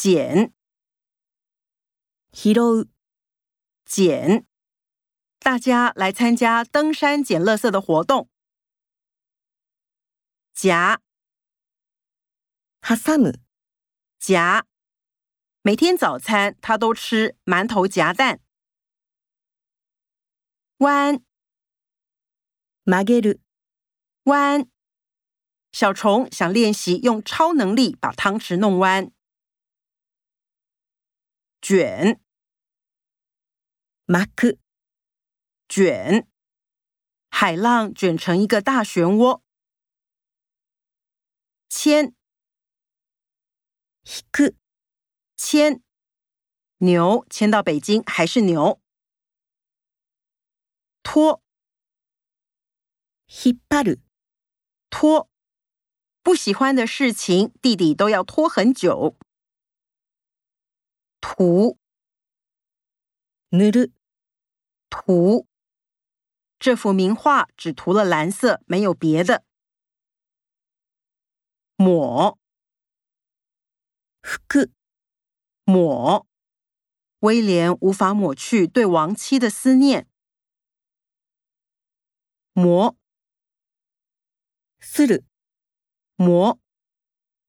捡，拾う、捡。大家来参加登山捡垃圾的活动。夹，挟む、夹。每天早餐他都吃馒头夹蛋。弯，曲げる、弯。小虫想练习用超能力把汤匙弄弯。 卷，巻く、卷。海浪卷成一个大漩涡。牵，引く、牵。牛迁到北京还是牛。拖，引っ張る、拖。不喜欢的事情，弟弟都要拖很久。 涂，塗る、涂。这幅名画只涂了蓝色，没有别的。抹，拭く、抹。威廉无法抹去对亡妻的思念。磨，する、磨。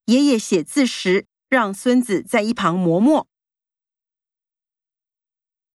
爷爷写字时，让孙子在一旁磨墨。